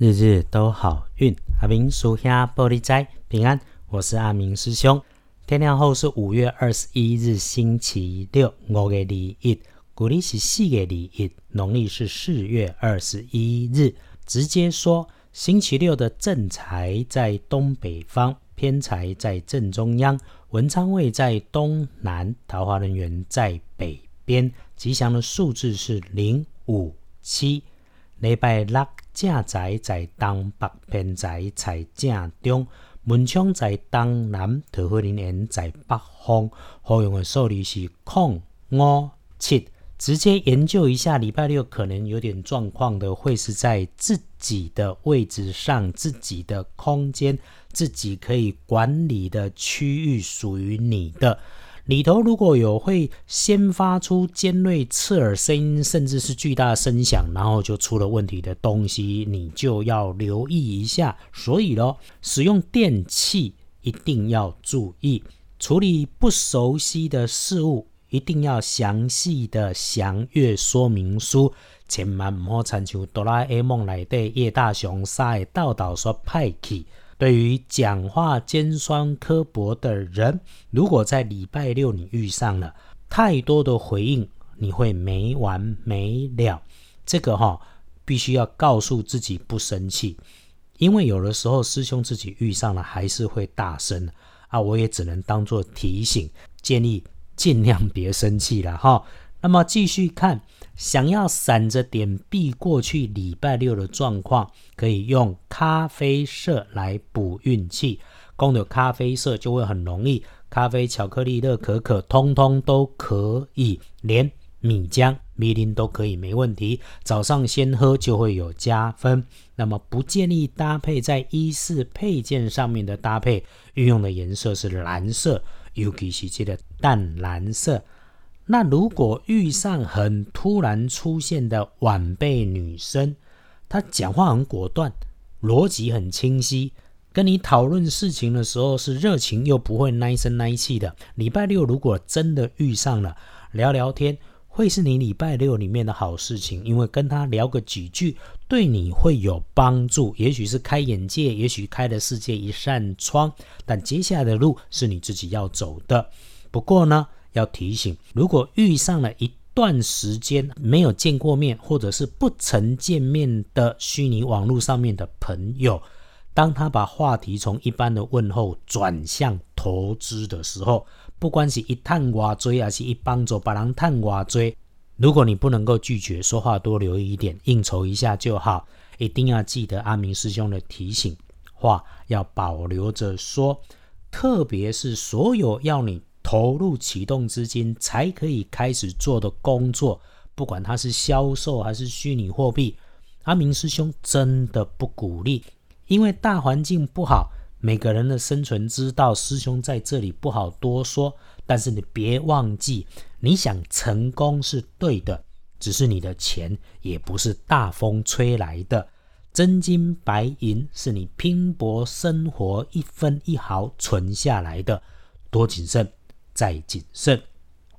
日日都好运。阿明属下玻璃斋平安，我是阿明师兄。天亮后是五月二十一日，星期六，五月二一，古历是四月二一，农历是四月二十一日。直接说，星期六的正财在东北方，偏财在正中央，文昌位在东南，桃花人员在北边。吉祥的数字是零五七。礼拜六正财在东北，偏财在正中，门窗在东南，桃花林园在北方。好用的数字是空五七。直接研究一下，礼拜六可能有点状况的，会是在自己的位置上、自己的空间、自己可以管理的区域，属于你的。里头如果有会先发出尖锐刺耳声音，甚至是巨大声响，然后就出了问题的东西，你就要留意一下。所以咯，使用电器一定要注意，处理不熟悉的事物一定要详细的详阅说明书，千万唔好参像哆啦 A 梦里底叶大雄杀的道道说派去。对于讲话尖酸刻薄的人，如果在礼拜六你遇上了太多的回应，你会没完没了。这个哈，必须要告诉自己不生气，因为有的时候师兄自己遇上了还是会大声啊，我也只能当做提醒，建议尽量别生气了哈。那么继续看。想要闪着点避过去礼拜六的状况，可以用咖啡色来补运气。供的咖啡色就会很容易，咖啡、巧克力、热可可，通通都可以，连米浆、米林都可以，没问题。早上先喝就会有加分。那么不建议搭配在衣饰配件上面的搭配，运用的颜色是蓝色，尤其是这个淡蓝色。那如果遇上很突然出现的晚辈女生，她讲话很果断，逻辑很清晰，跟你讨论事情的时候是热情又不会耐声耐气的。礼拜六如果真的遇上了，聊聊天会是你礼拜六里面的好事情，因为跟她聊个几句，对你会有帮助，也许是开眼界，也许开了世界一扇窗，但接下来的路是你自己要走的。不过呢。要提醒，如果遇上了一段时间没有见过面，或者是不曾见面的虚拟网络上面的朋友，当他把话题从一般的问候转向投资的时候，不管是一探挖追，还是一帮助把人探挖追，如果你不能够拒绝，说话多留意一点，应酬一下就好。一定要记得阿明师兄的提醒，话要保留着说，特别是所有要你。投入启动资金才可以开始做的工作，不管它是销售还是虚拟货币，阿明师兄真的不鼓励，因为大环境不好，每个人的生存之道，师兄在这里不好多说。但是你别忘记，你想成功是对的，只是你的钱也不是大风吹来的，真金白银是你拼搏生活一分一毫存下来的，多谨慎。再谨慎。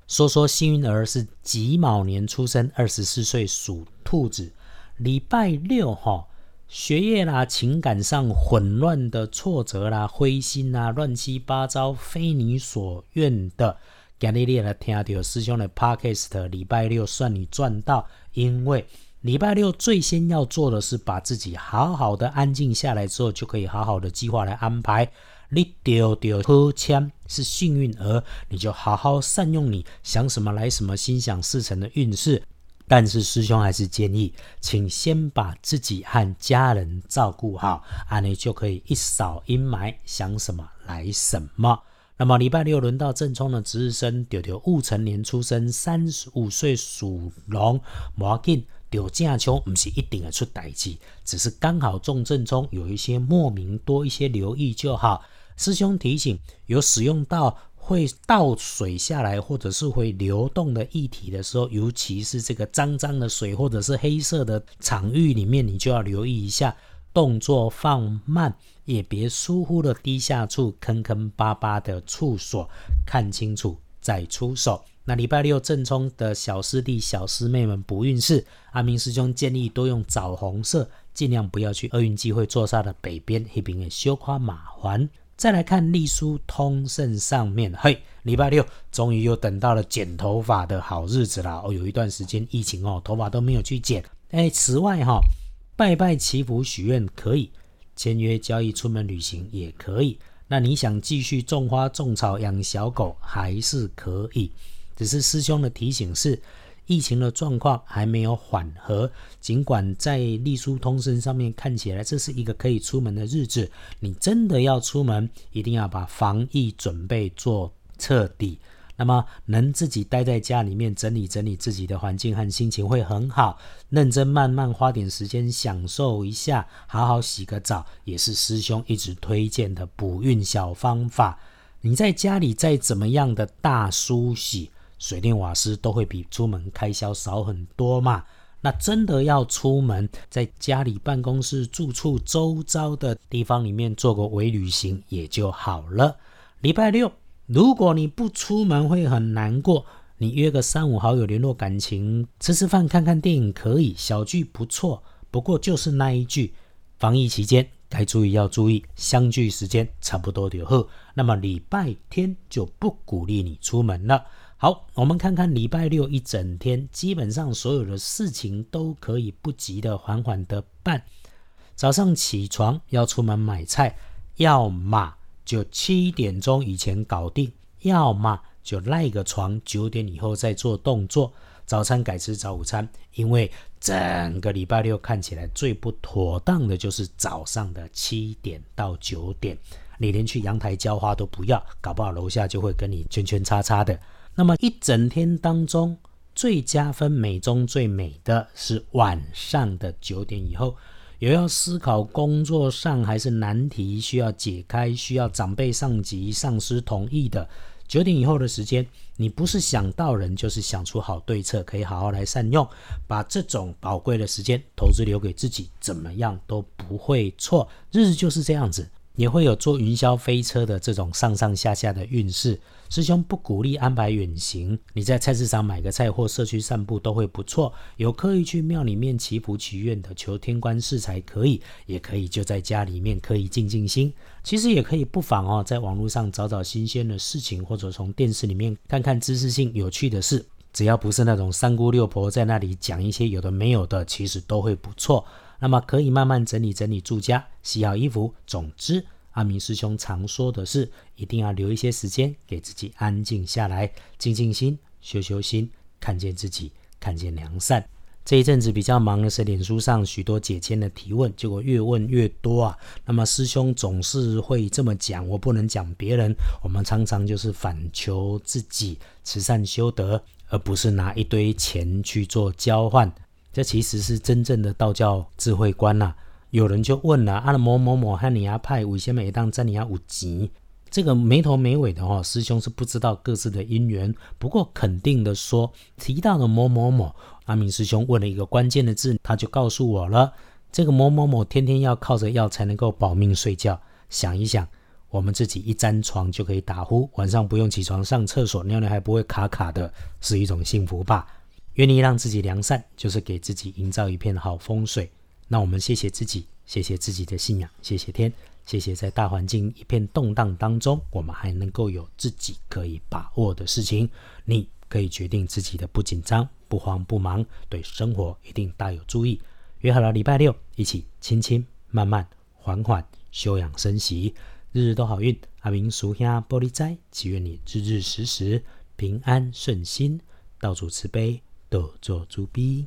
说说幸运儿是己卯年出生，二十四岁属兔子。礼拜六哈，学业啦、情感上混乱的挫折啦、灰心啦、乱七八糟、非你所愿的。今日你来听到师兄的 podcast，礼拜六算你赚到，因为礼拜六最先要做的是把自己好好的安静下来之后，就可以好好的计划来安排。你丢丢好签是幸运儿，你就好好善用你想什么来什么，心想事成的运势。但是师兄还是建议，请先把自己和家人照顾好，安你就可以一扫阴霾，想什么来什么。那么礼拜六轮到正冲的值日生丢丢戊辰年出生，三十五岁属龙，摩羯。丢正冲不是一定要出代志，只是刚好中正中，有一些莫名多一些留意就好。师兄提醒，有使用到会倒水下来，或者是会流动的液体的时候，尤其是这个脏脏的水，或者是黑色的场域里面，你就要留意一下，动作放慢，也别疏忽了低下处坑坑巴巴的处所，看清楚再出手。那礼拜六正冲的小师弟、小师妹们不运势，阿明师兄建议多用枣红色尽量不要去厄运机会坐煞的北边那边的修花马环。再来看隶书通胜上面，嘿，礼拜六终于又等到了剪头发的好日子啦。哦，有一段时间疫情哦，头发都没有去剪。哎，此外哈，拜拜祈福许愿可以，签约交易出门旅行也可以。那你想继续种花种草养小狗还是可以，只是师兄的提醒是。疫情的状况还没有缓和，尽管在立书通身上面看起来这是一个可以出门的日子，你真的要出门，一定要把防疫准备做彻底。那么能自己待在家里面整理整理自己的环境和心情会很好，认真慢慢花点时间享受一下，好好洗个澡，也是师兄一直推荐的补运小方法。你在家里再怎么样的大梳洗。水电瓦斯都会比出门开销少很多嘛？那真的要出门，在家里、办公室、住处周遭的地方里面做个微旅行也就好了。礼拜六，如果你不出门会很难过，你约个三五好友联络感情，吃吃饭、看看电影可以，小聚不错。不过就是那一句，防疫期间该注意要注意，相聚时间差不多就好。那么礼拜天就不鼓励你出门了。好，我们看看礼拜六一整天，基本上所有的事情都可以不急的缓缓的办。早上起床要出门买菜，要么就七点钟以前搞定，要么就赖个床，九点以后再做动作。早餐改吃早午餐，因为整个礼拜六看起来最不妥当的就是早上的七点到九点，你连去阳台浇花都不要，搞不好楼下就会跟你圈圈叉叉的。那么一整天当中，最加分美中最美的是晚上的九点以后，有要思考工作上还是难题需要解开，需要长辈、上级、上司同意的。九点以后的时间，你不是想到人，就是想出好对策，可以好好来善用，把这种宝贵的时间投资留给自己，怎么样都不会错。日子就是这样子。也会有坐云霄飞车的这种上上下下的运势。师兄不鼓励安排远行，你在菜市场买个菜或社区散步都会不错。有刻意去庙里面祈福祈愿的，求天官赐财可以，也可以就在家里面可以静静心。其实也可以不妨哦，在网络上找找新鲜的事情，或者从电视里面看看知识性有趣的事。只要不是那种三姑六婆在那里讲一些有的没有的，其实都会不错。那么可以慢慢整理整理住家，洗好衣服。总之，阿明师兄常说的是，一定要留一些时间给自己安静下来，静静心，修修心，看见自己，看见良善。这一阵子比较忙的是脸书上许多解签的提问，结果越问越多啊。那么师兄总是会这么讲，我不能讲别人。我们常常就是反求自己，慈善修德，而不是拿一堆钱去做交换。这其实是真正的道教智慧观呐。有人就问了：啊，某某某和你阿派为什么一当在你阿五级？这个没头没尾的哈，师兄是不知道各自的因缘。不过肯定的说，提到了某某某，阿明师兄问了一个关键的字，他就告诉我了：这个某某某天天要靠着药才能够保命睡觉。想一想，我们自己一沾床就可以打呼，晚上不用起床上厕所，尿尿还不会卡卡的，是一种幸福吧？愿意让自己良善，就是给自己营造一片好风水。那我们谢谢自己，谢谢自己的信仰，谢谢天，谢谢在大环境一片动荡当中，我们还能够有自己可以把握的事情。你可以决定自己的不紧张、不慌不忙，对生活一定大有注意。约好了礼拜六一起轻轻、慢慢、缓缓休养生息，日日都好运。阿明俗兄玻璃斋，祈愿你日日时时平安顺心，道主慈悲。多做主笔。